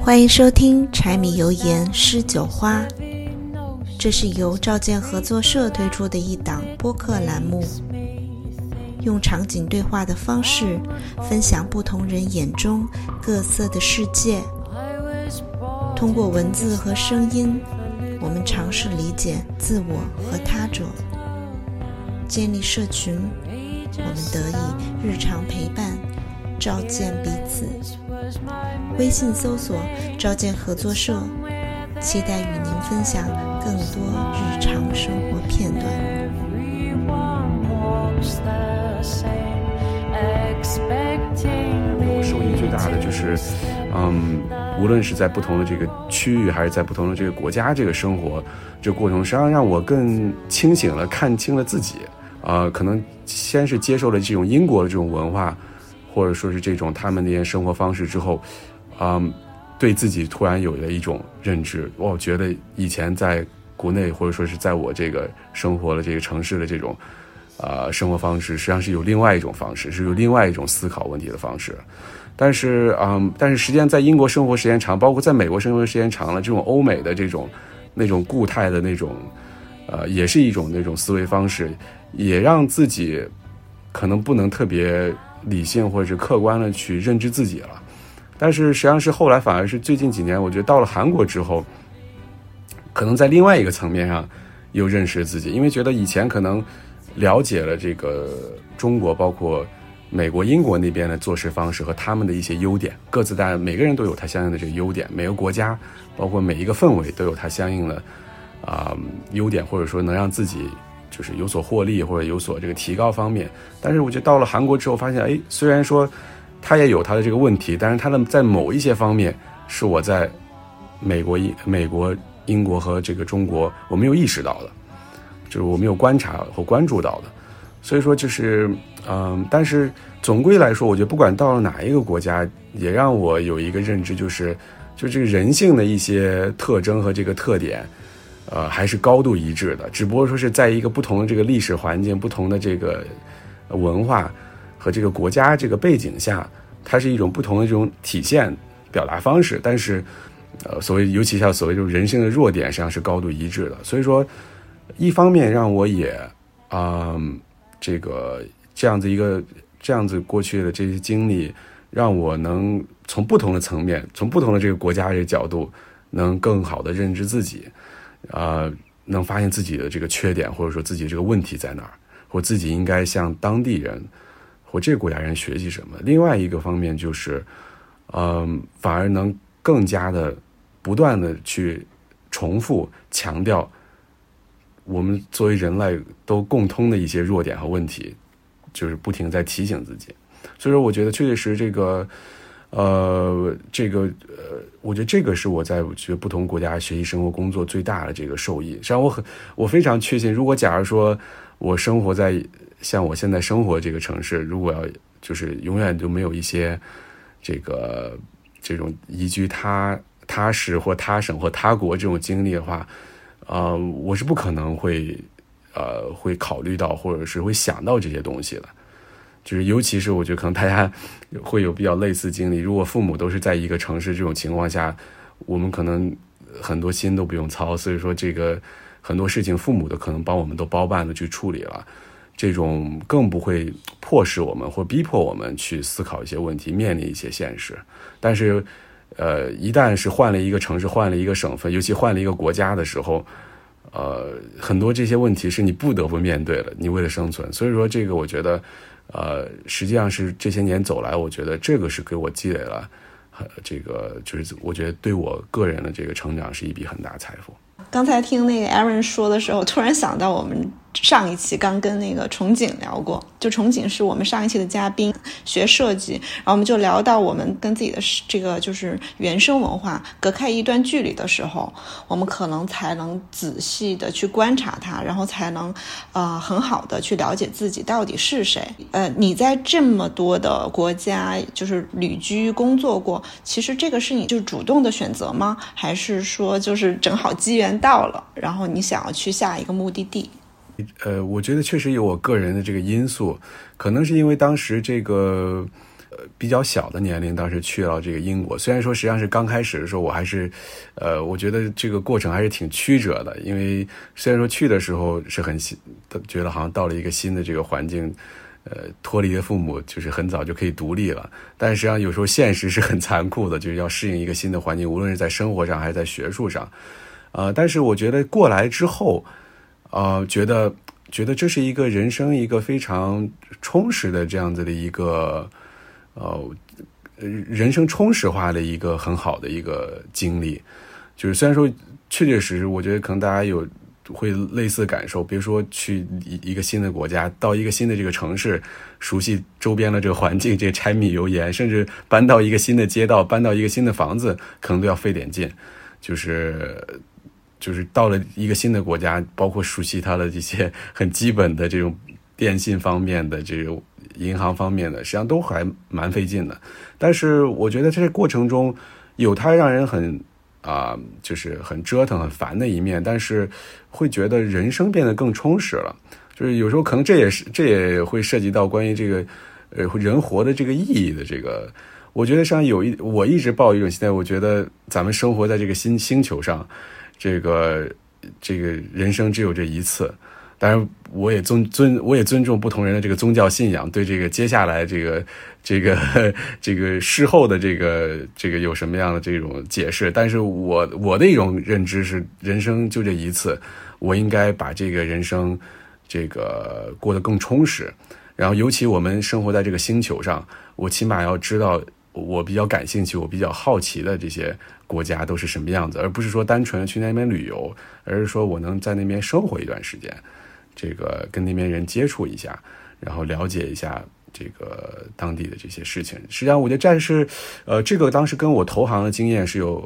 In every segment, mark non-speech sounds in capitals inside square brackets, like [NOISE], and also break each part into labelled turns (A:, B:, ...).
A: 欢迎收听柴米油盐诗酒花，这是由赵建合作社推出的一档播客栏目，用场景对话的方式分享不同人眼中各色的世界。通过文字和声音，我们尝试理解自我和他者，建立社群，我们得以日常陪伴。召见彼此。微信搜索“召见合作社”，期待与您分享更多日常生活片段。
B: 我受益最大的就是，嗯，无论是在不同的这个区域，还是在不同的这个国家，这个生活这过程，实际上让我更清醒了，看清了自己。啊，可能先是接受了这种英国的这种文化。或者说是这种他们那些生活方式之后，嗯，对自己突然有了一种认知。我觉得以前在国内或者说是在我这个生活的这个城市的这种，呃，生活方式实际上是有另外一种方式，是有另外一种思考问题的方式。但是，嗯，但是实际上在英国生活时间长，包括在美国生活时间长了，这种欧美的这种那种固态的那种，呃，也是一种那种思维方式，也让自己可能不能特别。理性或者是客观的去认知自己了，但是实际上是后来反而是最近几年，我觉得到了韩国之后，可能在另外一个层面上又认识自己，因为觉得以前可能了解了这个中国，包括美国、英国那边的做事方式和他们的一些优点，各自当然每个人都有他相应的这个优点，每个国家包括每一个氛围都有它相应的啊优点，或者说能让自己。就是有所获利或者有所这个提高方面，但是我觉得到了韩国之后发现，哎，虽然说他也有他的这个问题，但是他的在某一些方面是我在美国、英、美国、英国和这个中国我没有意识到的，就是我没有观察和关注到的。所以说，就是嗯，但是总归来说，我觉得不管到了哪一个国家，也让我有一个认知，就是就这个人性的一些特征和这个特点。呃，还是高度一致的，只不过说是在一个不同的这个历史环境、不同的这个文化和这个国家这个背景下，它是一种不同的这种体现表达方式。但是，呃，所谓尤其像所谓这种人性的弱点，实际上是高度一致的。所以说，一方面让我也啊，这个这样子一个这样子过去的这些经历，让我能从不同的层面，从不同的这个国家这个角度，能更好的认知自己。呃，能发现自己的这个缺点，或者说自己这个问题在哪儿，或自己应该向当地人或这个国家人学习什么。另外一个方面就是，嗯，反而能更加的不断的去重复强调我们作为人类都共通的一些弱点和问题，就是不停在提醒自己。所以说，我觉得确确实实这个。呃，这个呃，我觉得这个是我在我觉得不同国家学习、生活、工作最大的这个受益。实际上，我很我非常确信，如果假如说我生活在像我现在生活这个城市，如果要就是永远都没有一些这个这种移居他他市或他省或他国这种经历的话，呃，我是不可能会呃会考虑到或者是会想到这些东西的。就是，尤其是我觉得可能大家会有比较类似经历。如果父母都是在一个城市这种情况下，我们可能很多心都不用操。所以说，这个很多事情父母的可能帮我们都包办的去处理了，这种更不会迫使我们或逼迫我们去思考一些问题，面临一些现实。但是，呃，一旦是换了一个城市，换了一个省份，尤其换了一个国家的时候，呃，很多这些问题是你不得不面对了。你为了生存，所以说这个我觉得。呃，实际上是这些年走来，我觉得这个是给我积累了，这个就是我觉得对我个人的这个成长是一笔很大财富。
A: 刚才听那个 Aaron 说的时候，突然想到我们。上一期刚跟那个崇景聊过，就崇景是我们上一期的嘉宾，学设计，然后我们就聊到我们跟自己的这个就是原生文化隔开一段距离的时候，我们可能才能仔细的去观察它，然后才能呃很好的去了解自己到底是谁。呃，你在这么多的国家就是旅居工作过，其实这个是你就主动的选择吗？还是说就是正好机缘到了，然后你想要去下一个目的地？
B: 呃，我觉得确实有我个人的这个因素，可能是因为当时这个呃比较小的年龄，当时去到这个英国。虽然说实际上是刚开始的时候，我还是，呃，我觉得这个过程还是挺曲折的。因为虽然说去的时候是很新，觉得好像到了一个新的这个环境，呃，脱离了父母，就是很早就可以独立了。但实际上有时候现实是很残酷的，就是要适应一个新的环境，无论是在生活上还是在学术上。呃，但是我觉得过来之后，呃，觉得。觉得这是一个人生一个非常充实的这样子的一个呃人生充实化的一个很好的一个经历，就是虽然说确确实实，我觉得可能大家有会类似感受，比如说去一一个新的国家，到一个新的这个城市，熟悉周边的这个环境，这柴米油盐，甚至搬到一个新的街道，搬到一个新的房子，可能都要费点劲，就是。就是到了一个新的国家，包括熟悉它的这些 [LAUGHS] 很基本的这种电信方面的这种银行方面的，实际上都还蛮费劲的。但是我觉得这过程中有它让人很啊，就是很折腾、很烦的一面，但是会觉得人生变得更充实了。就是有时候可能这也是这也会涉及到关于这个呃人活的这个意义的这个。我觉得像有一我一直抱一种心态，我觉得咱们生活在这个新星球上。这个这个人生只有这一次，当然我也尊尊我也尊重不同人的这个宗教信仰，对这个接下来这个这个 [LAUGHS] 这个事后的这个这个有什么样的这种解释？但是我我的一种认知是，人生就这一次，我应该把这个人生这个过得更充实。然后，尤其我们生活在这个星球上，我起码要知道。我比较感兴趣，我比较好奇的这些国家都是什么样子，而不是说单纯的去那边旅游，而是说我能在那边生活一段时间，这个跟那边人接触一下，然后了解一下这个当地的这些事情。实际上，我觉得这是，呃，这个当时跟我投行的经验是有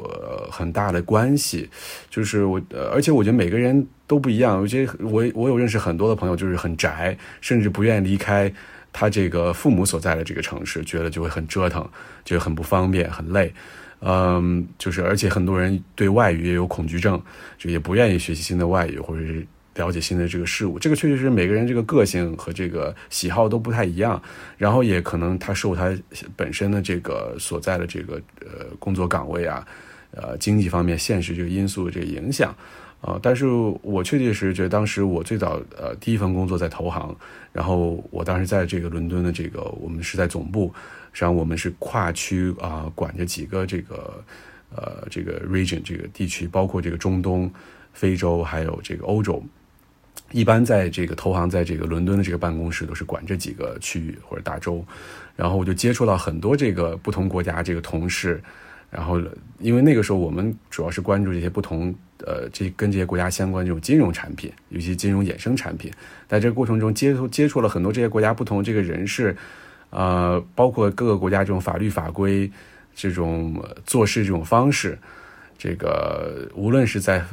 B: 很大的关系。就是我，而且我觉得每个人都不一样。我觉得我我有认识很多的朋友，就是很宅，甚至不愿意离开。他这个父母所在的这个城市，觉得就会很折腾，就很不方便、很累，嗯，就是而且很多人对外语也有恐惧症，就也不愿意学习新的外语或者是了解新的这个事物。这个确实是每个人这个个性和这个喜好都不太一样，然后也可能他受他本身的这个所在的这个呃工作岗位啊，呃经济方面现实这个因素的这个影响。啊！但是我确确实实觉得，当时我最早呃第一份工作在投行，然后我当时在这个伦敦的这个我们是在总部，实际上我们是跨区啊管着几个这个呃这个 region 这个地区，包括这个中东、非洲还有这个欧洲。一般在这个投行在这个伦敦的这个办公室都是管这几个区域或者大洲，然后我就接触到很多这个不同国家这个同事。然后，因为那个时候我们主要是关注这些不同呃，这跟这些国家相关这种金融产品，尤其金融衍生产品。在这个过程中，接触接触了很多这些国家不同这个人士，呃，包括各个国家这种法律法规、这种做事这种方式，这个无论是在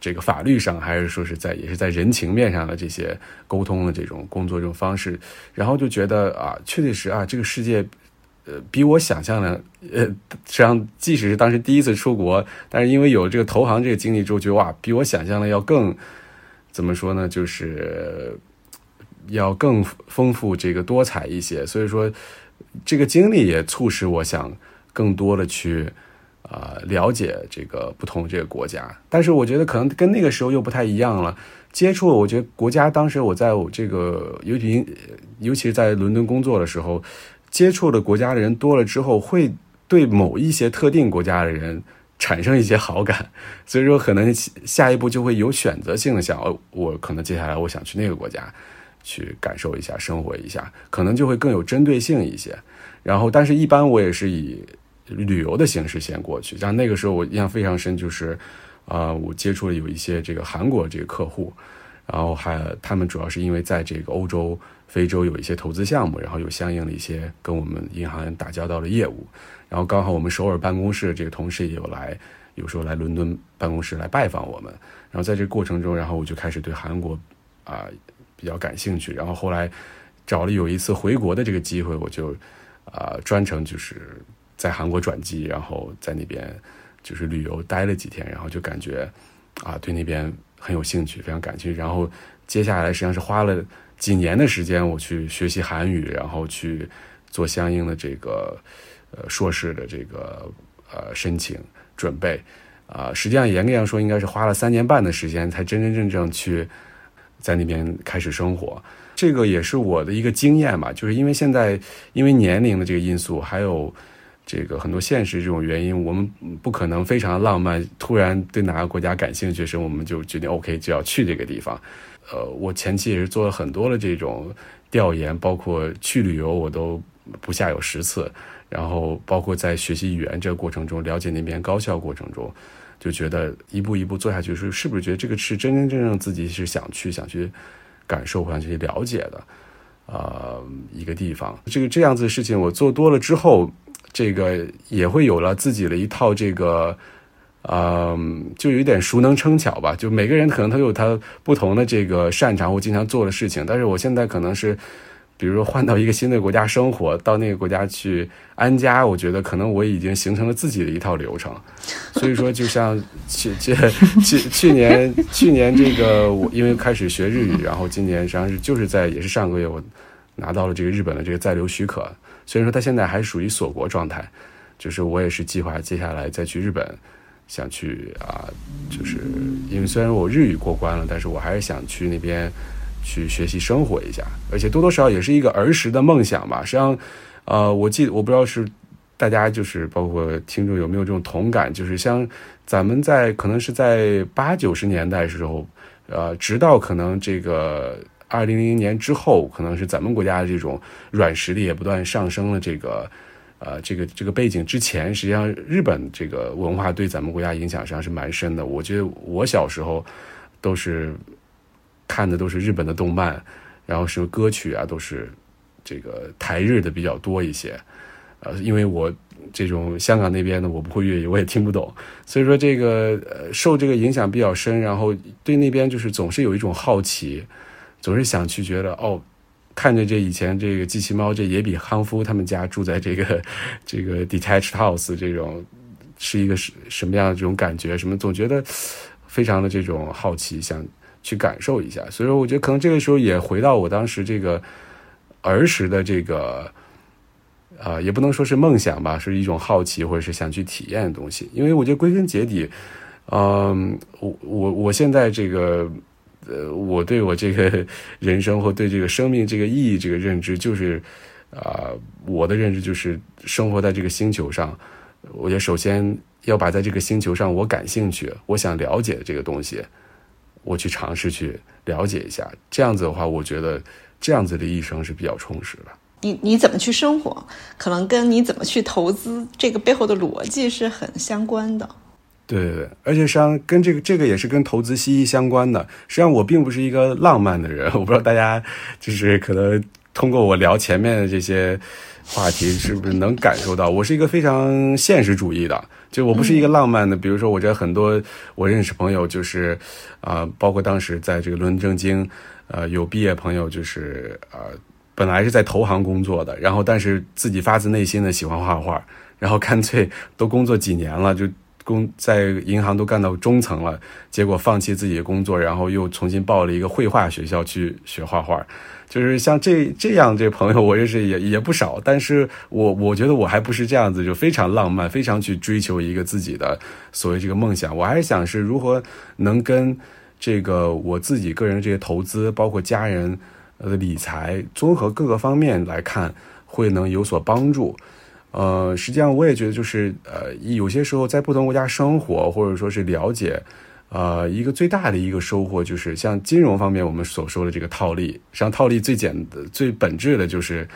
B: 这个法律上，还是说是在也是在人情面上的这些沟通的这种工作这种方式，然后就觉得啊，确确实啊，这个世界。呃，比我想象的，呃，实际上即使是当时第一次出国，但是因为有这个投行这个经历之后，觉得哇，比我想象的要更怎么说呢？就是要更丰富、这个多彩一些。所以说，这个经历也促使我想更多的去啊了解这个不同这个国家。但是我觉得可能跟那个时候又不太一样了。接触，我觉得国家当时我在我这个尤其尤其是在伦敦工作的时候。接触的国家的人多了之后，会对某一些特定国家的人产生一些好感，[LAUGHS] 所以说可能下一步就会有选择性的想，我可能接下来我想去那个国家去感受一下、生活一下，可能就会更有针对性一些。然后，但是一般我也是以旅游的形式先过去。像那个时候我印象非常深，就是啊，我接触了有一些这个韩国这个客户，然后还他们主要是因为在这个欧洲。非洲有一些投资项目，然后有相应的一些跟我们银行打交道的业务，然后刚好我们首尔办公室这个同事也有来，有时候来伦敦办公室来拜访我们，然后在这个过程中，然后我就开始对韩国啊比较感兴趣，然后后来找了有一次回国的这个机会，我就啊专程就是在韩国转机，然后在那边就是旅游待了几天，然后就感觉啊对那边很有兴趣，非常感兴趣，然后接下来实际上是花了。几年的时间，我去学习韩语，然后去做相应的这个呃硕士的这个呃申请准备。啊，实际上严格上说，应该是花了三年半的时间，才真真正正去在那边开始生活。这个也是我的一个经验嘛，就是因为现在因为年龄的这个因素，还有这个很多现实这种原因，我们不可能非常浪漫，突然对哪个国家感兴趣时，我们就决定 OK 就要去这个地方。呃，我前期也是做了很多的这种调研，包括去旅游，我都不下有十次。然后包括在学习语言这个过程中，了解那边高校过程中。就觉得一步一步做下去，是是不是觉得这个是真真正正自己是想去想去感受或、想去了解的，呃，一个地方。这个这样子的事情我做多了之后，这个也会有了自己的一套这个，嗯，就有点熟能生巧吧。就每个人可能他有他不同的这个擅长或经常做的事情，但是我现在可能是。比如说换到一个新的国家生活，到那个国家去安家，我觉得可能我已经形成了自己的一套流程。[LAUGHS] 所以说，就像去 [LAUGHS] 去去去年去年这个我因为开始学日语，然后今年实际上是就是在也是上个月我拿到了这个日本的这个在留许可。虽然说他现在还属于锁国状态，就是我也是计划接下来再去日本，想去啊，就是因为虽然我日语过关了，但是我还是想去那边。去学习生活一下，而且多多少少也是一个儿时的梦想吧。实际上，呃，我记得我不知道是大家就是包括听众有没有这种同感，就是像咱们在可能是在八九十年代时候，呃，直到可能这个二零零零年之后，可能是咱们国家的这种软实力也不断上升了。这个呃，这个这个背景之前，实际上日本这个文化对咱们国家影响实际上是蛮深的。我觉得我小时候都是。看的都是日本的动漫，然后是歌曲啊，都是这个台日的比较多一些。呃，因为我这种香港那边的我不会粤语，我也听不懂，所以说这个呃受这个影响比较深，然后对那边就是总是有一种好奇，总是想去觉得哦，看着这以前这个机器猫这也比康夫他们家住在这个 [LAUGHS] 这个 detached house 这种是一个什什么样的这种感觉，什么总觉得非常的这种好奇想。去感受一下，所以说我觉得可能这个时候也回到我当时这个儿时的这个，啊，也不能说是梦想吧，是一种好奇或者是想去体验的东西。因为我觉得归根结底，嗯，我我我现在这个，呃，我对我这个人生或对这个生命这个意义这个认知，就是啊，我的认知就是生活在这个星球上，我觉得首先要把在这个星球上我感兴趣、我想了解的这个东西。我去尝试去了解一下，这样子的话，我觉得这样子的一生是比较充实的。
C: 你你怎么去生活，可能跟你怎么去投资这个背后的逻辑是很相关的。
B: 对对对，而且实际上跟这个这个也是跟投资息息相关的。实际上我并不是一个浪漫的人，我不知道大家就是可能通过我聊前面的这些话题，是不是能感受到我是一个非常现实主义的。就我不是一个浪漫的，比如说我这很多我认识朋友就是，啊，包括当时在这个伦敦政经，呃，有毕业朋友就是啊，本来是在投行工作的，然后但是自己发自内心的喜欢画画，然后干脆都工作几年了，就工在银行都干到中层了，结果放弃自己的工作，然后又重新报了一个绘画学校去学画画。就是像这这样这朋友，我认识也也不少，但是我我觉得我还不是这样子，就非常浪漫，非常去追求一个自己的所谓这个梦想。我还是想是如何能跟这个我自己个人这些投资，包括家人的理财，综合各个方面来看，会能有所帮助。呃，实际上我也觉得就是呃，有些时候在不同国家生活，或者说是了解。呃，一个最大的一个收获就是像金融方面我们所说的这个套利，实际上套利最简的、最本质的就是，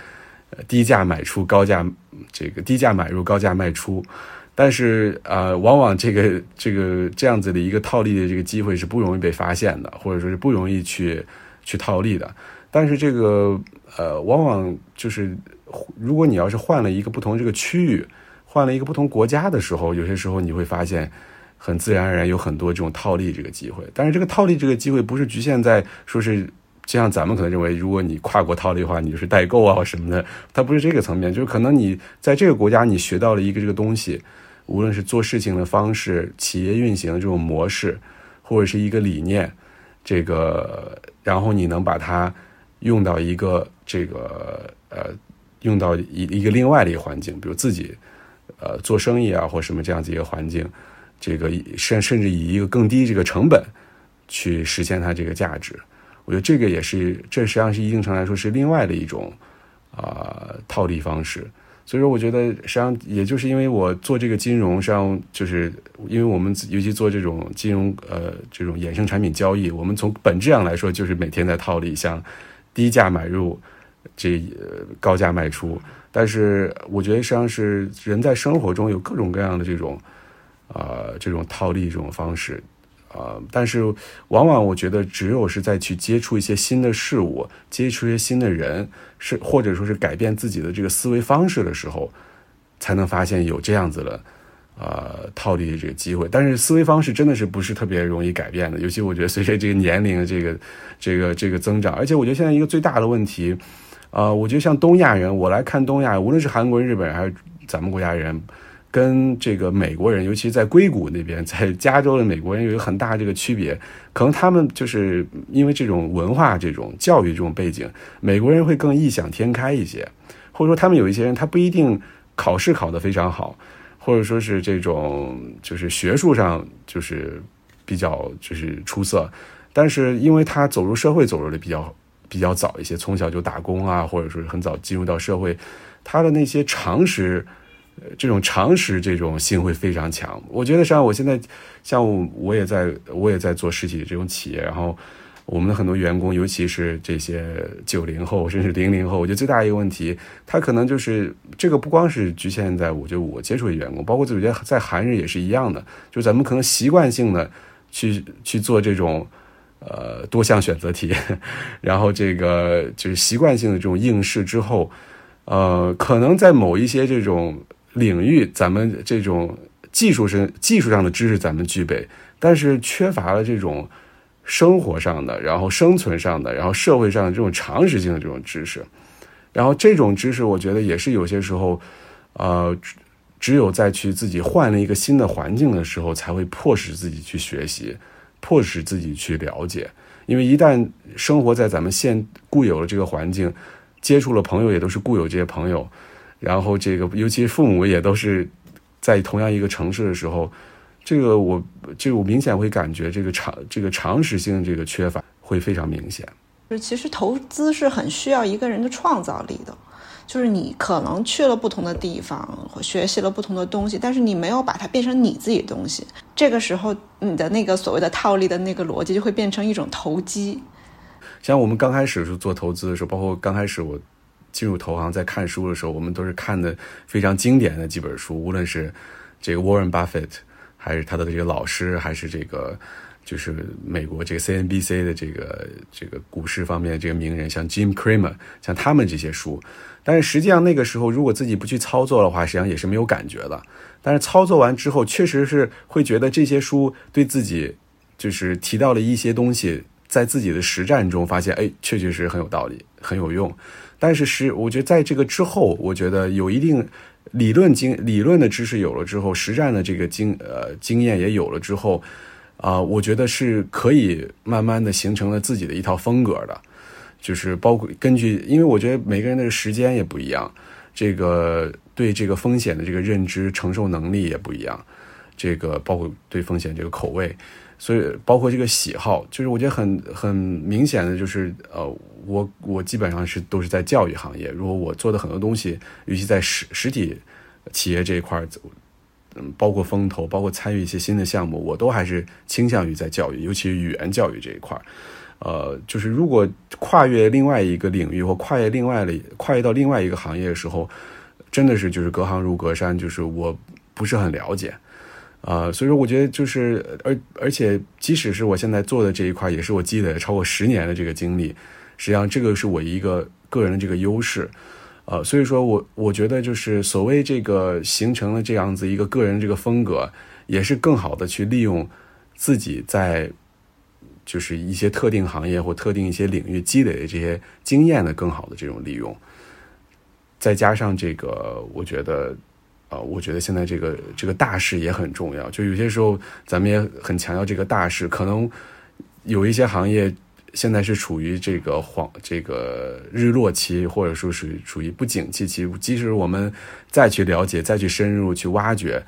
B: 低价买出高价，这个低价买入高价卖出。但是呃，往往这个这个这样子的一个套利的这个机会是不容易被发现的，或者说是不容易去去套利的。但是这个呃，往往就是如果你要是换了一个不同这个区域，换了一个不同国家的时候，有些时候你会发现。很自然而然有很多这种套利这个机会，但是这个套利这个机会不是局限在说是，就像咱们可能认为，如果你跨国套利的话，你就是代购啊什么的，它不是这个层面，就是可能你在这个国家你学到了一个这个东西，无论是做事情的方式、企业运行的这种模式，或者是一个理念，这个然后你能把它用到一个这个呃用到一一个另外的一个环境，比如自己呃做生意啊或什么这样子一个环境，这个甚甚至以一个更低这个成本去实现它这个价值。我觉得这个也是，这实际上是一定程度来说是另外的一种啊套利方式。所以说，我觉得实际上也就是因为我做这个金融，实际上就是因为我们尤其做这种金融呃这种衍生产品交易，我们从本质上来说就是每天在套利，像低价买入，这高价卖出。但是我觉得实际上是人在生活中有各种各样的这种啊这种套利这种方式。啊，但是往往我觉得，只有是在去接触一些新的事物，接触一些新的人，是或者说是改变自己的这个思维方式的时候，才能发现有这样子的呃套利的这个机会。但是思维方式真的是不是特别容易改变的，尤其我觉得随着这个年龄的这个这个这个增长，而且我觉得现在一个最大的问题，啊，我觉得像东亚人，我来看东亚，无论是韩国人、日本人还是咱们国家人。跟这个美国人，尤其在硅谷那边，在加州的美国人有一个很大这个区别，可能他们就是因为这种文化、这种教育这种背景，美国人会更异想天开一些，或者说他们有一些人他不一定考试考得非常好，或者说是这种就是学术上就是比较就是出色，但是因为他走入社会走入的比较比较早一些，从小就打工啊，或者说是很早进入到社会，他的那些常识。这种常识这种性会非常强。我觉得像我现在，像我也在我也在做实体这种企业，然后我们的很多员工，尤其是这些九零后甚至零零后，我觉得最大一个问题，他可能就是这个不光是局限在我觉得我接触的员工，包括我觉得在韩日也是一样的，就是咱们可能习惯性的去去做这种呃多项选择题，[LAUGHS] 然后这个就是习惯性的这种应试之后，呃，可能在某一些这种。领域，咱们这种技术上技术上的知识咱们具备，但是缺乏了这种生活上的，然后生存上的，然后社会上的这种常识性的这种知识。然后这种知识，我觉得也是有些时候，呃，只有在去自己换了一个新的环境的时候，才会迫使自己去学习，迫使自己去了解。因为一旦生活在咱们现固有的这个环境，接触了朋友也都是固有这些朋友。然后这个，尤其是父母也都是在同样一个城市的时候，这个我，这个我明显会感觉这个常这个常识性这个缺乏会非常明显。
C: 就其实投资是很需要一个人的创造力的，就是你可能去了不同的地方，学习了不同的东西，但是你没有把它变成你自己的东西，这个时候你的那个所谓的套利的那个逻辑就会变成一种投机。
B: 像我们刚开始是做投资的时候，包括刚开始我。进入投行，在看书的时候，我们都是看的非常经典的几本书，无论是这个 Warren Buffett，还是他的这个老师，还是这个就是美国这个 CNBC 的这个这个股市方面的这个名人，像 Jim Cramer，像他们这些书。但是实际上那个时候，如果自己不去操作的话，实际上也是没有感觉的。但是操作完之后，确实是会觉得这些书对自己就是提到了一些东西，在自己的实战中发现，哎，确确实很有道理，很有用。但是实，我觉得在这个之后，我觉得有一定理论经理论的知识有了之后，实战的这个经呃经验也有了之后，啊，我觉得是可以慢慢的形成了自己的一套风格的，就是包括根据，因为我觉得每个人的时间也不一样，这个对这个风险的这个认知承受能力也不一样，这个包括对风险这个口味。所以，包括这个喜好，就是我觉得很很明显的就是，呃，我我基本上是都是在教育行业。如果我做的很多东西，尤其在实实体企业这一块，嗯，包括风投，包括参与一些新的项目，我都还是倾向于在教育，尤其是语言教育这一块。呃，就是如果跨越另外一个领域或跨越另外的跨越到另外一个行业的时候，真的是就是隔行如隔山，就是我不是很了解。啊，所以说我觉得就是，而而且即使是我现在做的这一块，也是我积累了超过十年的这个经历，实际上这个是我一个个人的这个优势，呃，所以说我我觉得就是所谓这个形成了这样子一个个人这个风格，也是更好的去利用自己在就是一些特定行业或特定一些领域积累的这些经验的更好的这种利用，再加上这个，我觉得。啊，我觉得现在这个这个大势也很重要。就有些时候，咱们也很强调这个大势。可能有一些行业现在是处于这个黄这个日落期，或者说属于处于不景气期。即使我们再去了解、再去深入去挖掘，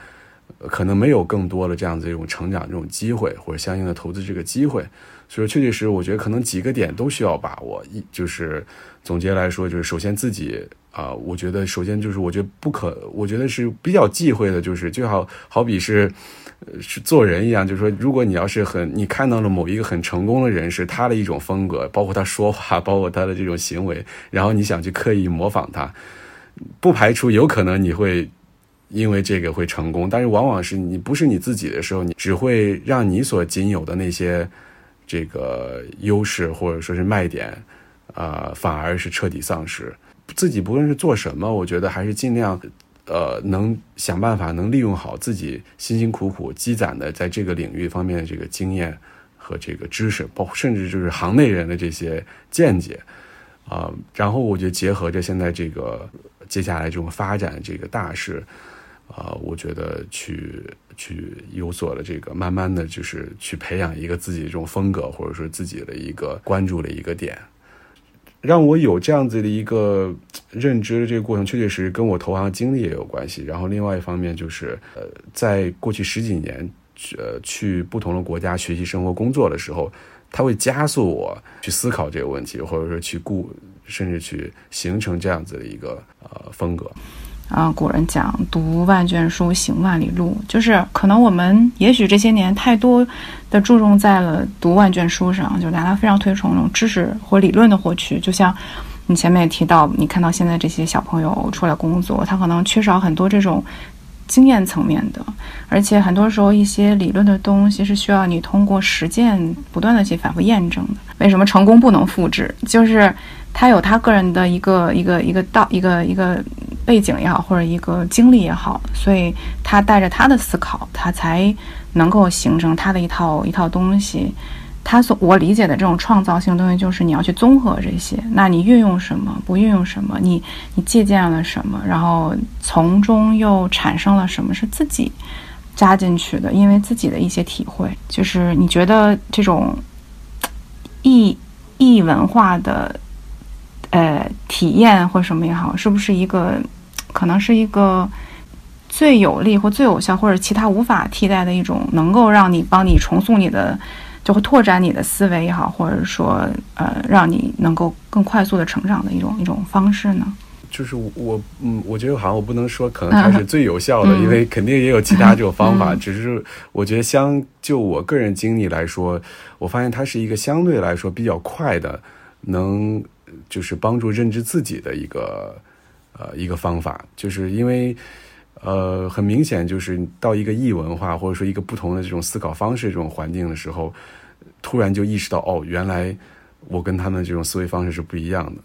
B: 可能没有更多的这样子一种成长这种机会，或者相应的投资这个机会。所以，确确实实，我觉得可能几个点都需要把握。一就是总结来说，就是首先自己啊，我觉得首先就是我觉得不可，我觉得是比较忌讳的，就是就好好比是。是做人一样，就是说，如果你要是很，你看到了某一个很成功的人士，他的一种风格，包括他说话，包括他的这种行为，然后你想去刻意模仿他，不排除有可能你会因为这个会成功，但是往往是你不是你自己的时候，你只会让你所仅有的那些这个优势或者说是卖点，啊，反而是彻底丧失。自己不论是做什么，我觉得还是尽量。呃，能想办法能利用好自己辛辛苦苦积攒的在这个领域方面的这个经验和这个知识，包括甚至就是行内人的这些见解啊。然后我觉得结合着现在这个接下来这种发展这个大势啊，我觉得去去有所的这个慢慢的就是去培养一个自己这种风格，或者说自己的一个关注的一个点。让我有这样子的一个认知的这个过程，确确实实跟我投行经历也有关系。然后另外一方面就是，呃，在过去十几年，呃，去不同的国家学习、生活、工作的时候，它会加速我去思考这个问题，或者说去顾，甚至去形成这样子的一个呃风格。
D: 啊，古人讲“读万卷书，行万里路”，就是可能我们也许这些年太多的注重在了读万卷书上，就大家非常推崇那种知识或理论的获取。就像你前面也提到，你看到现在这些小朋友出来工作，他可能缺少很多这种经验层面的，而且很多时候一些理论的东西是需要你通过实践不断的去反复验证的。为什么成功不能复制？就是他有他个人的一个一个一个道一个一个。背景也好，或者一个经历也好，所以他带着他的思考，他才能够形成他的一套一套东西。他所我理解的这种创造性东西，就是你要去综合这些，那你运用什么，不运用什么，你你借鉴了什么，然后从中又产生了什么是自己加进去的，因为自己的一些体会，就是你觉得这种 [TSK] 异异文化的呃体验或什么也好，是不是一个？可能是一个最有力或最有效，或者其他无法替代的一种，能够让你帮你重塑你的，就会拓展你的思维也好，或者说呃，让你能够更快速的成长的一种一种方式呢？
B: 就是我嗯，我觉得好像我不能说可能它是最有效的，因为肯定也有其他这种方法。只是我觉得相就我个人经历来说，我发现它是一个相对来说比较快的，能就是帮助认知自己的一个。呃，一个方法，就是因为，呃，很明显，就是到一个异文化或者说一个不同的这种思考方式这种环境的时候，突然就意识到，哦，原来我跟他们这种思维方式是不一样的。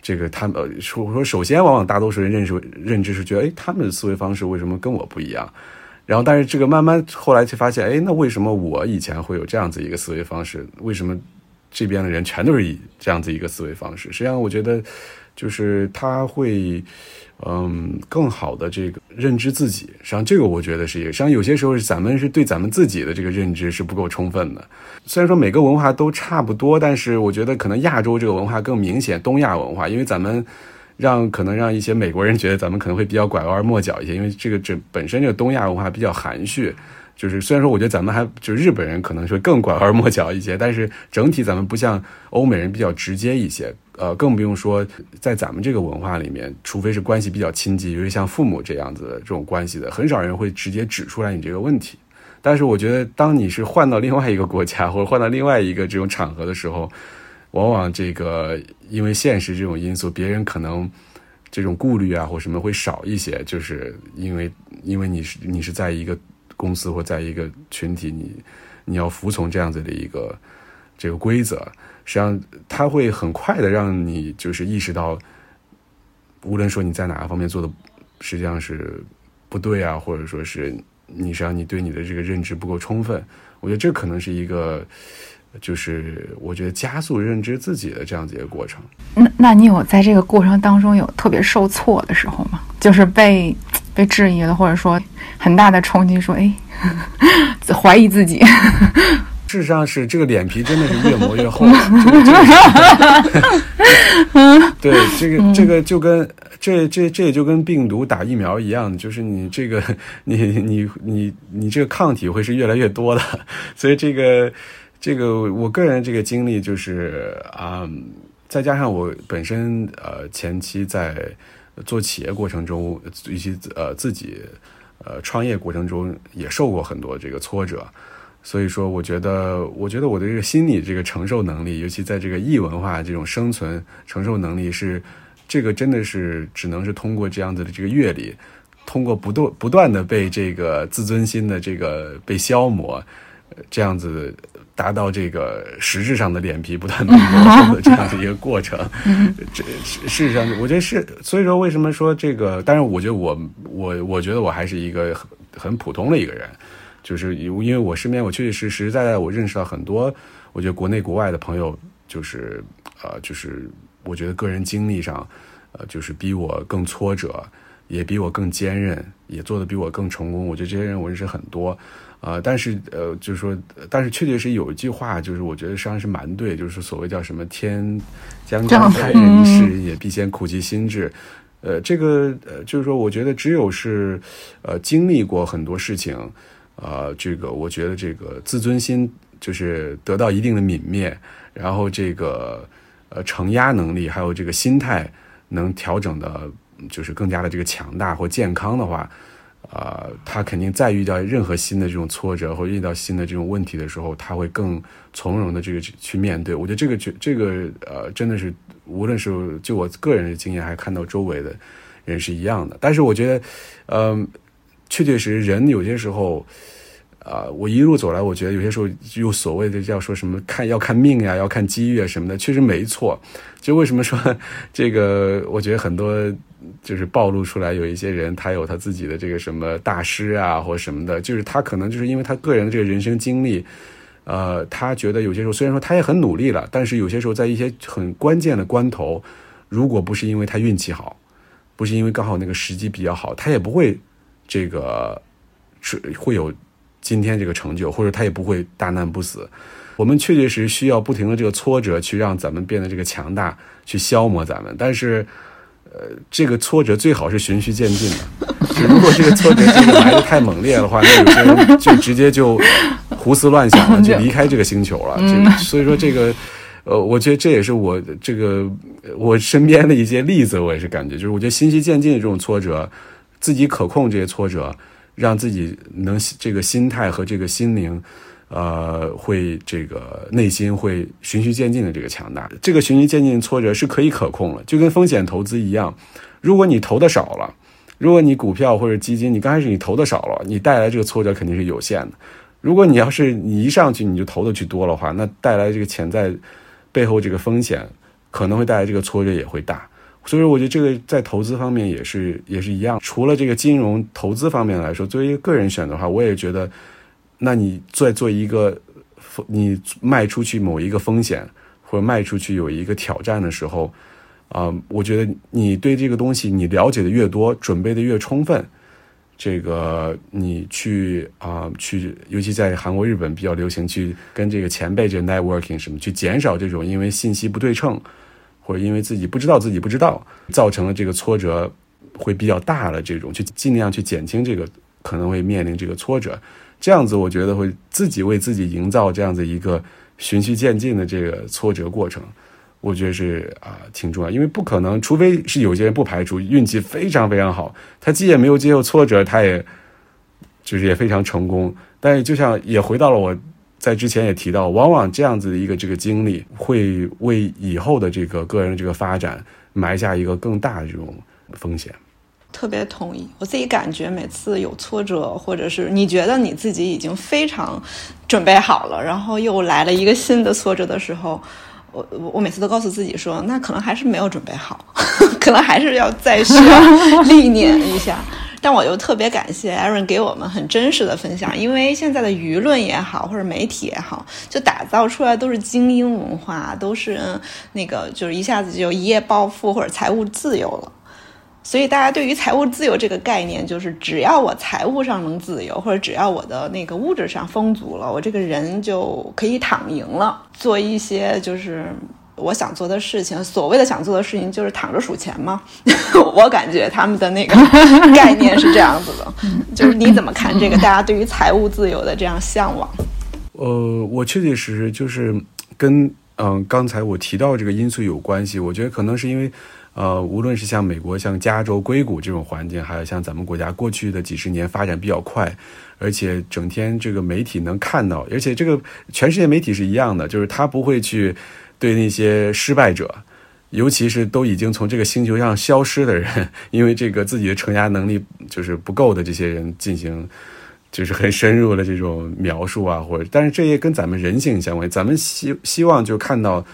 B: 这个他们呃，说说，首先，往往大多数人认识认知是觉得，哎，他们的思维方式为什么跟我不一样？然后，但是这个慢慢后来就发现，哎，那为什么我以前会有这样子一个思维方式？为什么这边的人全都是以这样子一个思维方式？实际上，我觉得。就是他会，嗯，更好的这个认知自己。实际上，这个我觉得是一个。实际上，有些时候是咱们是对咱们自己的这个认知是不够充分的。虽然说每个文化都差不多，但是我觉得可能亚洲这个文化更明显，东亚文化，因为咱们让可能让一些美国人觉得咱们可能会比较拐弯抹角一些，因为这个这本身这个东亚文化比较含蓄。就是虽然说，我觉得咱们还就日本人可能说更拐弯抹角一些，但是整体咱们不像欧美人比较直接一些，呃，更不用说在咱们这个文化里面，除非是关系比较亲近，尤其像父母这样子的这种关系的，很少人会直接指出来你这个问题。但是我觉得，当你是换到另外一个国家或者换到另外一个这种场合的时候，往往这个因为现实这种因素，别人可能这种顾虑啊或什么会少一些，就是因为因为你是你是在一个。公司或在一个群体，你你要服从这样子的一个这个规则，实际上它会很快的让你就是意识到，无论说你在哪个方面做的实际上是不对啊，或者说是你实际上你对你的这个认知不够充分，我觉得这可能是一个就是我觉得加速认知自己的这样子一个过程。
D: 那那你有在这个过程当中有特别受挫的时候吗？就是被。被质疑了，或者说很大的冲击，说哎，[LAUGHS] 怀疑自己。[LAUGHS]
B: 事实上是这个脸皮真的是越磨越厚。对，[LAUGHS] 这个这个就跟这这这也就跟病毒打疫苗一样，就是你这个你你你你这个抗体会是越来越多的，所以这个这个我个人这个经历就是啊，再加上我本身呃前期在做企业过程中，以及呃自己呃创业过程中也受过很多这个挫折。所以说，我觉得，我觉得我的这个心理这个承受能力，尤其在这个异文化这种生存承受能力，是这个真的是只能是通过这样子的这个阅历，通过不断不断的被这个自尊心的这个被消磨，这样子达到这个实质上的脸皮不断的磨厚的这样的一个过程。这事实上，我觉得是，所以说为什么说这个？当然，我觉得我我我觉得我还是一个很很普通的一个人。就是因为我身边，我确确实实在在，我认识到很多，我觉得国内国外的朋友，就是呃，就是我觉得个人经历上，呃，就是比我更挫折，也比我更坚韧，也做的比我更成功。我觉得这些人我认识很多，呃，但是呃，就是说，但是确确实有一句话，就是我觉得实际上是蛮对，就是所谓叫什么“天将降大任于斯人也，必先苦其心志”。呃，这个呃，就是说，我觉得只有是呃经历过很多事情。呃，这个我觉得这个自尊心就是得到一定的泯灭，然后这个呃承压能力还有这个心态能调整的，就是更加的这个强大或健康的话，啊，他肯定再遇到任何新的这种挫折或遇到新的这种问题的时候，他会更从容的这个去面对。我觉得这个这这个呃，真的是无论是就我个人的经验，还看到周围的人是一样的。但是我觉得，嗯。确确实实，人有些时候，啊，我一路走来，我觉得有些时候有所谓的叫说什么看要看命呀，要看机遇啊什么的，确实没错。就为什么说这个？我觉得很多就是暴露出来有一些人，他有他自己的这个什么大师啊，或什么的，就是他可能就是因为他个人的这个人生经历，呃，他觉得有些时候虽然说他也很努力了，但是有些时候在一些很关键的关头，如果不是因为他运气好，不是因为刚好那个时机比较好，他也不会。这个是会有今天这个成就，或者他也不会大难不死。我们确确实需要不停的这个挫折，去让咱们变得这个强大，去消磨咱们。但是，呃，这个挫折最好是循序渐进的。[LAUGHS] 如果这个挫折这个来的太猛烈的话，那有些人就直接就胡思乱想了，就离开这个星球了。这所以说，这个呃，我觉得这也是我这个我身边的一些例子，我也是感觉，就是我觉得循序渐进的这种挫折。自己可控这些挫折，让自己能这个心态和这个心灵，呃，会这个内心会循序渐进的这个强大。这个循序渐进挫折是可以可控了，就跟风险投资一样。如果你投的少了，如果你股票或者基金，你刚开始你投的少了，你带来这个挫折肯定是有限的。如果你要是你一上去你就投的去多的话，那带来这个潜在背后这个风险可能会带来这个挫折也会大。所以说，我觉得这个在投资方面也是也是一样。除了这个金融投资方面来说，作为个人选的话，我也觉得，那你在做一个你卖出去某一个风险，或者卖出去有一个挑战的时候，啊，我觉得你对这个东西你了解的越多，准备的越充分，这个你去啊去，尤其在韩国、日本比较流行去跟这个前辈这 networking 什么，去减少这种因为信息不对称。或者因为自己不知道自己不知道，造成了这个挫折会比较大的这种，去尽量去减轻这个可能会面临这个挫折，这样子我觉得会自己为自己营造这样子一个循序渐进的这个挫折过程，我觉得是啊挺重要，因为不可能，除非是有些人不排除运气非常非常好，他既也没有接受挫折，他也就是也非常成功，但是就像也回到了我。在之前也提到，往往这样子的一个这个经历，会为以后的这个个人的这个发展埋下一个更大的这种风险。
C: 特别同意，我自己感觉每次有挫折，或者是你觉得你自己已经非常准备好了，然后又来了一个新的挫折的时候，我我每次都告诉自己说，那可能还是没有准备好，[LAUGHS] 可能还是要再需要历练一下。但我又特别感谢 Aaron 给我们很真实的分享，因为现在的舆论也好，或者媒体也好，就打造出来都是精英文化，都是那个就是一下子就一夜暴富或者财务自由了。所以大家对于财务自由这个概念，就是只要我财务上能自由，或者只要我的那个物质上丰足了，我这个人就可以躺赢了，做一些就是我想做的事情。所谓的想做的事情，就是躺着数钱嘛。[LAUGHS] 我感觉他们的那个 [LAUGHS] 概念是这样子的，就是你怎么看这个？大家对于财务自由的这样向往？
B: 呃，我确确实实就是跟嗯刚才我提到这个因素有关系。我觉得可能是因为。呃，无论是像美国、像加州、硅谷这种环境，还有像咱们国家过去的几十年发展比较快，而且整天这个媒体能看到，而且这个全世界媒体是一样的，就是他不会去对那些失败者，尤其是都已经从这个星球上消失的人，因为这个自己的承压能力就是不够的这些人进行，[LAUGHS] 就是很深入的这种描述啊，或者，但是这也跟咱们人性相关，咱们希希望就看到。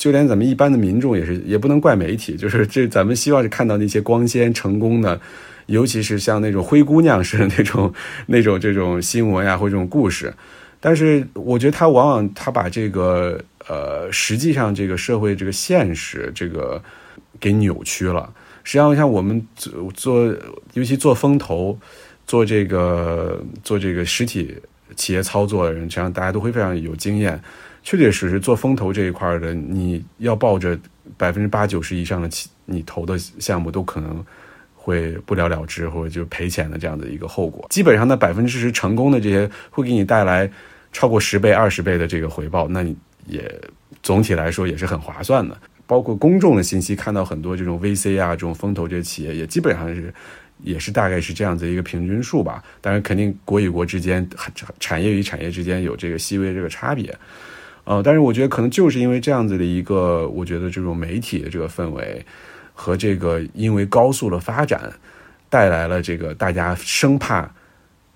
B: 就连咱们一般的民众也是，也不能怪媒体，就是这咱们希望是看到那些光鲜成功的，尤其是像那种灰姑娘式的那种、[LAUGHS] 那种这种新闻呀，或这种故事。但是我觉得他往往他把这个呃，实际上这个社会这个现实这个给扭曲了。实际上像我们做做，尤其做风投、做这个做这个实体企业操作的人，实际上大家都会非常有经验。确确实实做风投这一块的，你要抱着百分之八九十以上的企你投的项目都可能会不了了之，或者就赔钱的这样的一个后果。基本上，那百分之十成功的这些会给你带来超过十倍、二十倍的这个回报，那你也总体来说也是很划算的。包括公众的信息，看到很多这种 VC 啊，这种风投这些企业，也基本上是也是大概是这样子一个平均数吧。当然，肯定国与国之间、产业与产业之间有这个细微这个差别。呃，但是我觉得可能就是因为这样子的一个，我觉得这种媒体的这个氛围和这个因为高速的发展带来了这个大家生怕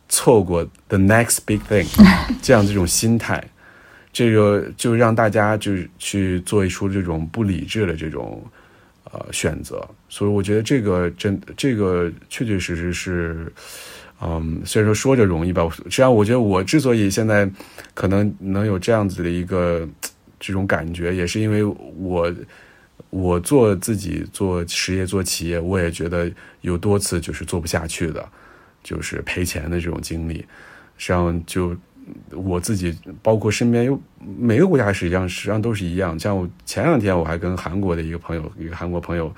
B: 错过 the next big thing [LAUGHS] 这样这种心态，这个就让大家就是去做一出这种不理智的这种呃选择，所以我觉得这个真这个确确实实是。嗯，虽然说说着容易吧，实际上我觉得我之所以现在可能能有这样子的一个这种感觉，也是因为我我做自己做实业做企业，我也觉得有多次就是做不下去的，就是赔钱的这种经历。实际上就我自己，包括身边有每个国家，实际上实际上都是一样。像我前两天我还跟韩国的一个朋友，一个韩国朋友。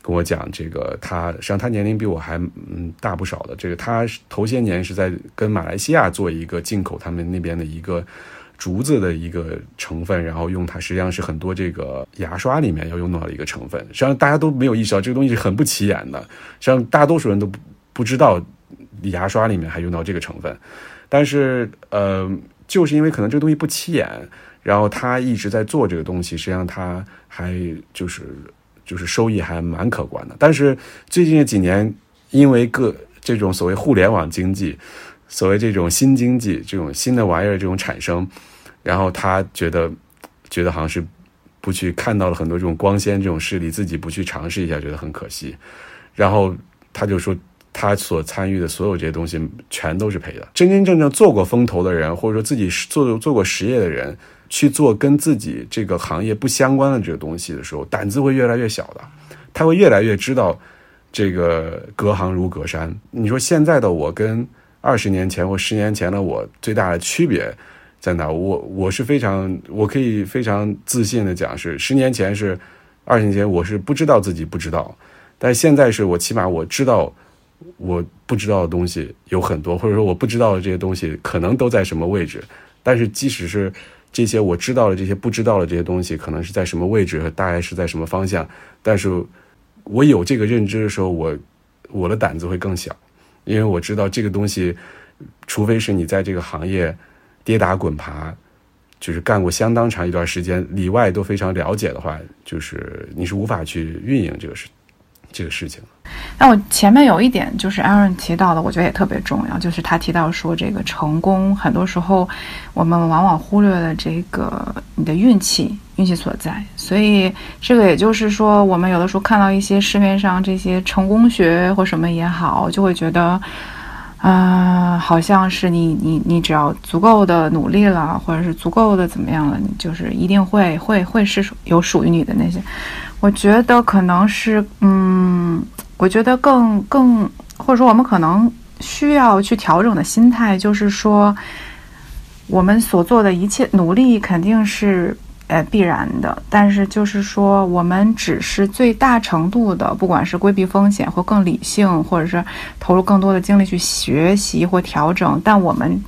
B: 跟我讲这个，他实际上他年龄比我还嗯大不少的。这个他头些年是在跟马来西亚做一个进口他们那边的一个竹子的一个成分，然后用它实际上是很多这个牙刷里面要用到的一个成分。实际上大家都没有意识到这个东西是很不起眼的，实际上大多数人都不知道牙刷里面还用到这个成分。但是呃，就是因为可能这个东西不起眼，然后他一直在做这个东西，实际上他还就是。就是收益还蛮可观的，但是最近这几年，因为各这种所谓互联网经济，所谓这种新经济，这种新的玩意儿这种产生，然后他觉得，觉得好像是不去看到了很多这种光鲜这种势力，自己不去尝试一下，觉得很可惜。然后他就说，他所参与的所有这些东西全都是赔的。真真正正做过风投的人，或者说自己做做过实业的人。去做跟自己这个行业不相关的这个东西的时候，胆子会越来越小的，他会越来越知道这个隔行如隔山。你说现在的我跟二十年前或十年前的我最大的区别在哪？我我是非常，我可以非常自信的讲，是十年前是二十年前我是不知道自己不知道，但现在是我起码我知道我不知道的东西有很多，或者说我不知道的这些东西可能都在什么位置，但是即使是。这些我知道的，这些不知道的这些东西，可能是在什么位置和大概是在什么方向。但是，我有这个认知的时候，我我的胆子会更小，因为我知道这个东西，除非是你在这个行业跌打滚爬，就是干过相当长一段时间，里外都非常了解的话，就是你是无法去运营这个事这个事情。
D: 那我前面有一点就是 Aaron 提到的，我觉得也特别重要，就是他提到说这个成功很多时候我们往往忽略了这个你的运气，运气所在。所以这个也就是说，我们有的时候看到一些市面上这些成功学或什么也好，就会觉得啊，好像是你你你只要足够的努力了，或者是足够的怎么样了，你就是一定会会会是有属于你的那些。我觉得可能是嗯。嗯我觉得更更，或者说我们可能需要去调整的心态，就是说，我们所做的一切努力肯定是呃必然的，但是就是说，我们只是最大程度的，不管是规避风险或更理性，或者是投入更多的精力去学习或调整，但我们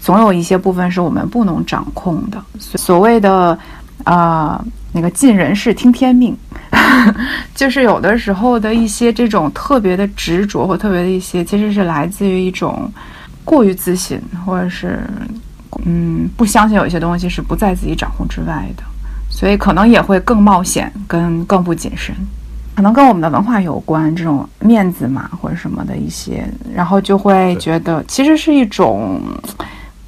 D: 总有一些部分是我们不能掌控的。所谓的啊，那个尽人事听天命，[LAUGHS] 就是有的时候的一些这种特别的执着或特别的一些，其实是来自于一种过于自信，或者是。嗯，不相信有一些东西是不在自己掌控之外的，所以可能也会更冒险，跟更不谨慎，可能跟我们的文化有关，这种面子嘛或者什么的一些，然后就会觉得其实是一种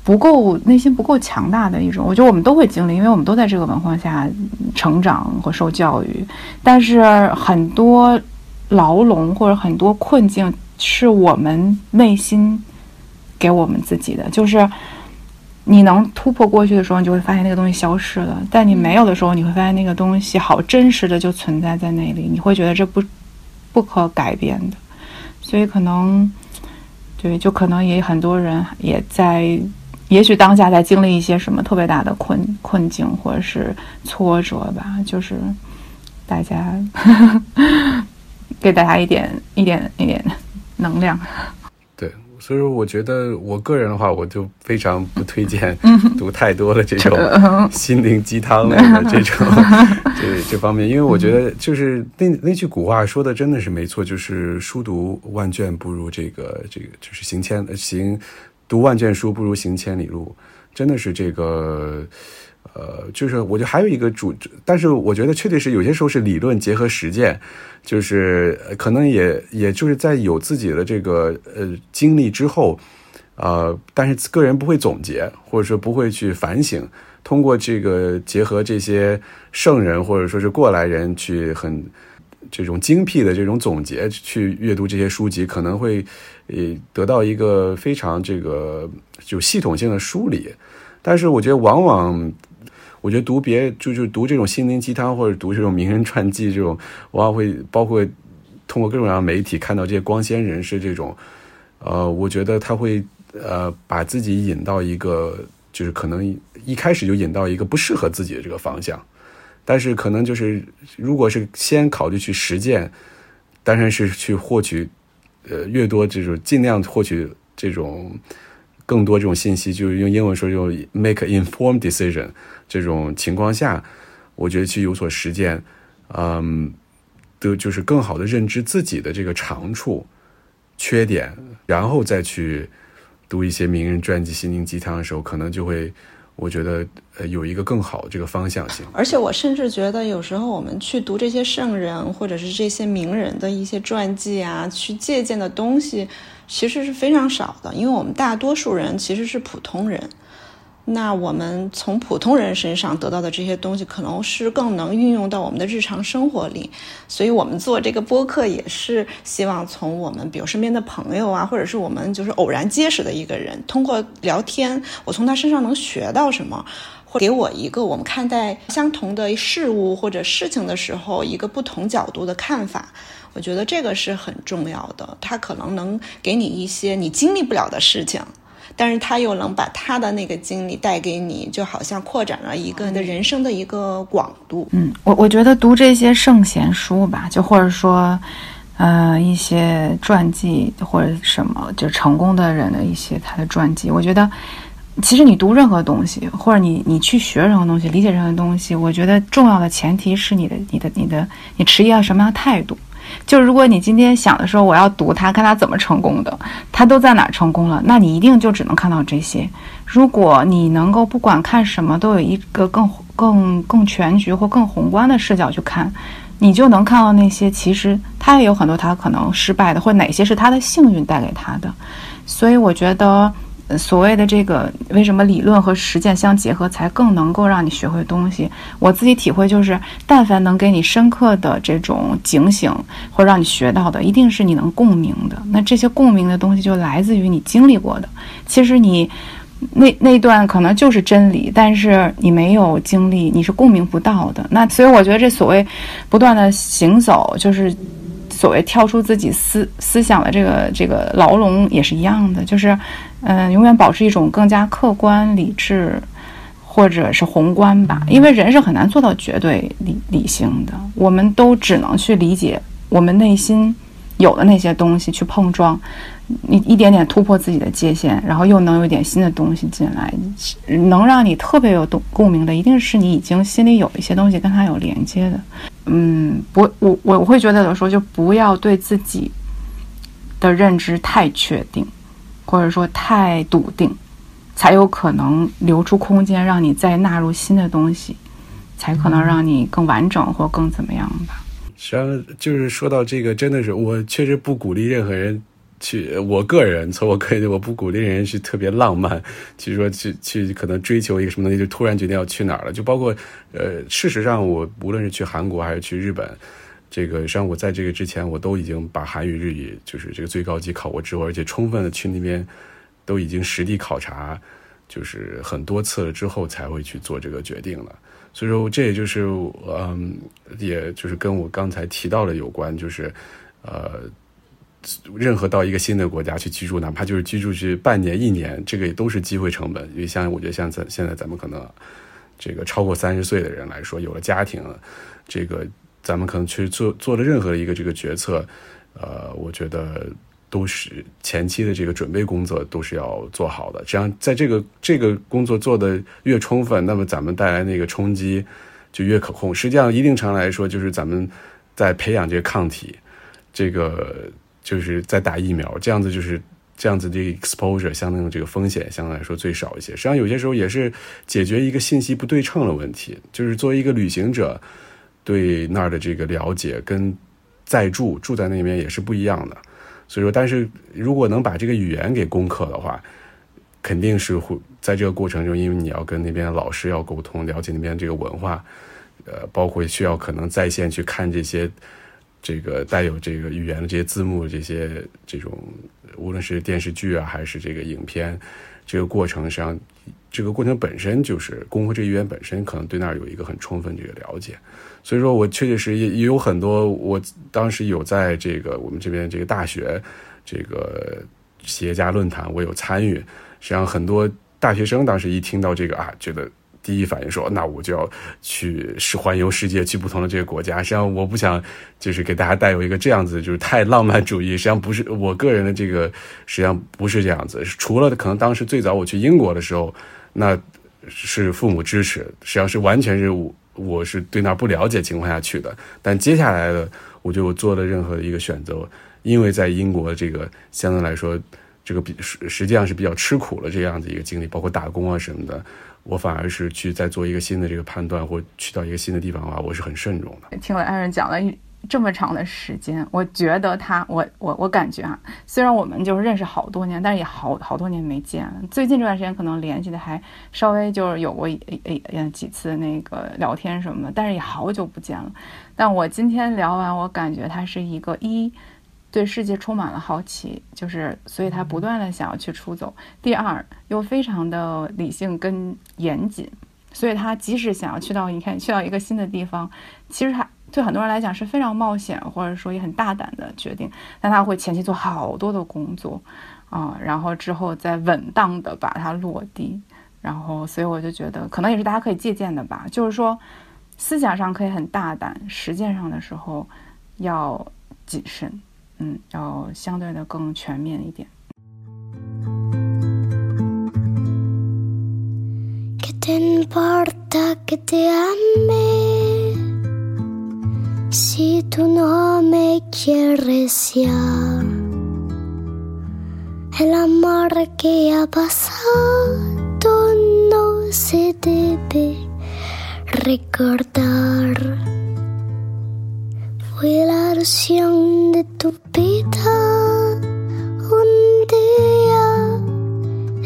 D: 不够内心不够强大的一种。我觉得我们都会经历，因为我们都在这个文化下成长和受教育，但是很多牢笼或者很多困境是我们内心给我们自己的，就是。你能突破过去的时候，你就会发现那个东西消失了；但你没有的时候，你会发现那个东西好真实的就存在在那里。你会觉得这不不可改变的，所以可能对，就可能也很多人也在，也许当下在经历一些什么特别大的困困境或者是挫折吧。就是大家 [LAUGHS] 给大家一点一点一点能量。
B: 对所以说，我觉得我个人的话，我就非常不推荐读太多的这种 [LAUGHS] 心灵鸡汤类的 [LAUGHS] 这种这这方面，因为我觉得就是那那句古话说的真的是没错，就是书读万卷不如这个这个就是行千行读万卷书不如行千里路，真的是这个。呃，就是我觉得还有一个主，但是我觉得确实是有些时候是理论结合实践，就是可能也也就是在有自己的这个呃经历之后，呃，但是个人不会总结，或者说不会去反省，通过这个结合这些圣人或者说是过来人去很这种精辟的这种总结去阅读这些书籍，可能会呃得到一个非常这个就系统性的梳理，但是我觉得往往。我觉得读别就就读这种心灵鸡汤或者读这种名人传记，这种往往会包括通过各种各样的媒体看到这些光鲜人士这种，呃，我觉得他会呃把自己引到一个就是可能一开始就引到一个不适合自己的这个方向，但是可能就是如果是先考虑去实践，当然是去获取呃越多这种尽量获取这种更多这种信息，就是用英文说用 make informed decision。这种情况下，我觉得去有所实践，嗯，的就是更好的认知自己的这个长处、缺点，然后再去读一些名人传记、心灵鸡汤的时候，可能就会，我觉得有一个更好的这个方向性。
C: 而且我甚至觉得，有时候我们去读这些圣人或者是这些名人的一些传记啊，去借鉴的东西，其实是非常少的，因为我们大多数人其实是普通人。那我们从普通人身上得到的这些东西，可能是更能运用到我们的日常生活里。所以，我们做这个播客也是希望从我们，比如身边的朋友啊，或者是我们就是偶然结识的一个人，通过聊天，我从他身上能学到什么，或给我一个我们看待相同的事物或者事情的时候一个不同角度的看法。我觉得这个是很重要的，它可能能给你一些你经历不了的事情。但是他又能把他的那个经历带给你，就好像扩展了一个你的人生的一个广度。
D: 嗯，我我觉得读这些圣贤书吧，就或者说，呃，一些传记或者什么，就成功的人的一些他的传记，我觉得，其实你读任何东西，或者你你去学任何东西，理解任何东西，我觉得重要的前提是你的你的你的你持一个什么样的态度。就如果你今天想的时候，我要读他，看他怎么成功的，他都在哪成功了，那你一定就只能看到这些。如果你能够不管看什么，都有一个更更更全局或更宏观的视角去看，你就能看到那些其实他也有很多他可能失败的，或哪些是他的幸运带给他的。所以我觉得。所谓的这个，为什么理论和实践相结合，才更能够让你学会东西？我自己体会就是，但凡能给你深刻的这种警醒，或让你学到的，一定是你能共鸣的。那这些共鸣的东西，就来自于你经历过的。其实你那那段可能就是真理，但是你没有经历，你是共鸣不到的。那所以我觉得这所谓不断的行走，就是。所谓跳出自己思思想的这个这个牢笼也是一样的，就是嗯，永远保持一种更加客观理智。或者是宏观吧，因为人是很难做到绝对理理性的，我们都只能去理解我们内心有的那些东西，去碰撞，你一点点突破自己的界限，然后又能有一点新的东西进来，能让你特别有共共鸣的，一定是你已经心里有一些东西跟它有连接的。嗯，不，我我我会觉得有时候就不要对自己的认知太确定，或者说太笃定。才有可能留出空间，让你再纳入新的东西，才可能让你更完整或更怎么样吧。
B: 实际上，就是说到这个，真的是我确实不鼓励任何人去。我个人从我个人，我不鼓励人去特别浪漫，去说去去可能追求一个什么东西，就突然决定要去哪儿了。就包括呃，事实上，我无论是去韩国还是去日本，这个实际上我在这个之前，我都已经把韩语、日语就是这个最高级考过之后，而且充分的去那边。都已经实地考察，就是很多次了之后才会去做这个决定了。所以说，这也就是嗯，也就是跟我刚才提到的有关，就是呃，任何到一个新的国家去居住，哪怕就是居住去半年、一年，这个也都是机会成本。因为像我觉得，像咱现在咱们可能这个超过三十岁的人来说，有了家庭，这个咱们可能去做做的任何一个这个决策，呃，我觉得。都是前期的这个准备工作都是要做好的，这样在这个这个工作做的越充分，那么咱们带来那个冲击就越可控。实际上，一定程度来说，就是咱们在培养这个抗体，这个就是在打疫苗，这样子就是这样子这个 exposure 相应的这个风险相对来说最少一些。实际上，有些时候也是解决一个信息不对称的问题，就是作为一个旅行者对那儿的这个了解跟在住住在那边也是不一样的。所以说，但是如果能把这个语言给攻克的话，肯定是会在这个过程中，因为你要跟那边老师要沟通，了解那边这个文化，呃，包括需要可能在线去看这些这个带有这个语言的这些字幕，这些这种无论是电视剧啊，还是这个影片，这个过程实际上，这个过程本身就是工会这一员本身，可能对那儿有一个很充分这个了解。所以说，我确确实实也有很多，我当时有在这个我们这边这个大学这个企业家论坛，我有参与。实际上，很多大学生当时一听到这个啊，觉得第一反应说，那我就要去是环游世界，去不同的这个国家。实际上，我不想就是给大家带有一个这样子，就是太浪漫主义。实际上不是我个人的这个，实际上不是这样子。除了可能当时最早我去英国的时候，那是父母支持，实际上是完全是我。是对那不了解情况下去的，但接下来的，我就做了任何一个选择，因为在英国这个相对来说，这个比实实际上是比较吃苦了这样子一个经历，包括打工啊什么的，我反而是去再做一个新的这个判断，或去到一个新的地方的话，我是很慎重的。
D: 听了艾人讲了。这么长的时间，我觉得他，我我我感觉啊，虽然我们就是认识好多年，但是也好好多年没见了。最近这段时间可能联系的还稍微就是有过一一几次那个聊天什么的，但是也好久不见了。但我今天聊完，我感觉他是一个一对世界充满了好奇，就是所以他不断的想要去出走。第二又非常的理性跟严谨，所以他即使想要去到你看去到一个新的地方，其实他。对很多人来讲是非常冒险，或者说也很大胆的决定，但他会前期做好多的工作，啊，然后之后再稳当的把它落地，然后所以我就觉得可能也是大家可以借鉴的吧，就是说思想上可以很大胆，实践上的时候要谨慎，嗯，要相对的更全面一点。Si tú no me quieres ya, el amor que ha pasado no se debe recordar. Fue la ilusión de tu vida un día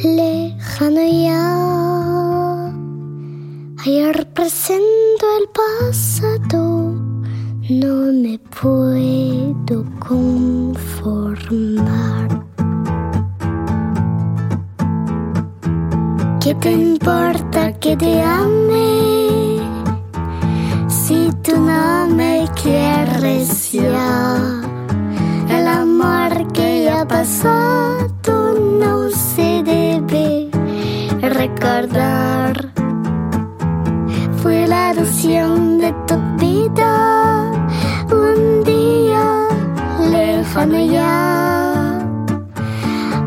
D: lejano ya. Ayer presento el pasado no me puedo conformar. ¿Qué te importa que te ame
E: que recia. El amor que ya pasado no se debe recordar. Fue la ilusión de tu vida, un día lejano ya.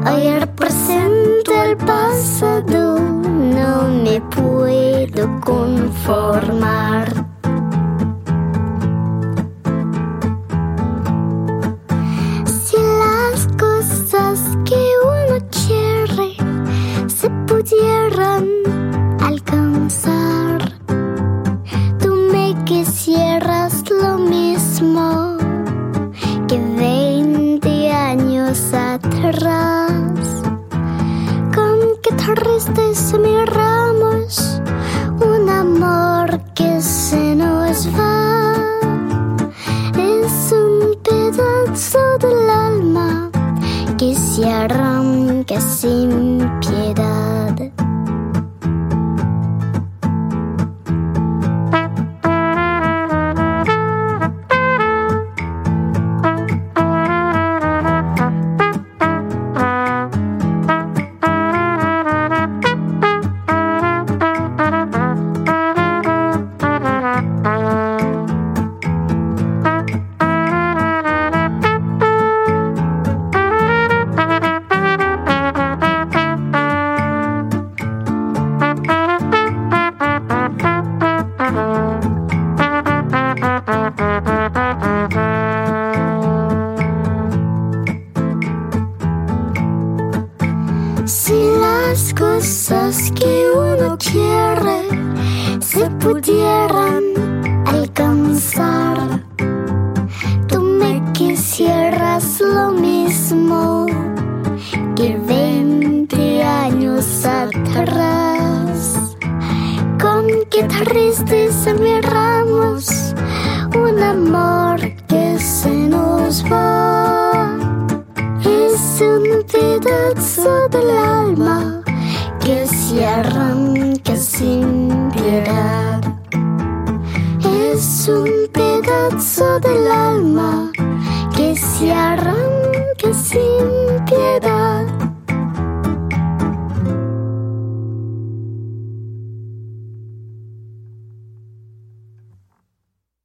E: Hoy presente, el pasado, no me puedo conformar.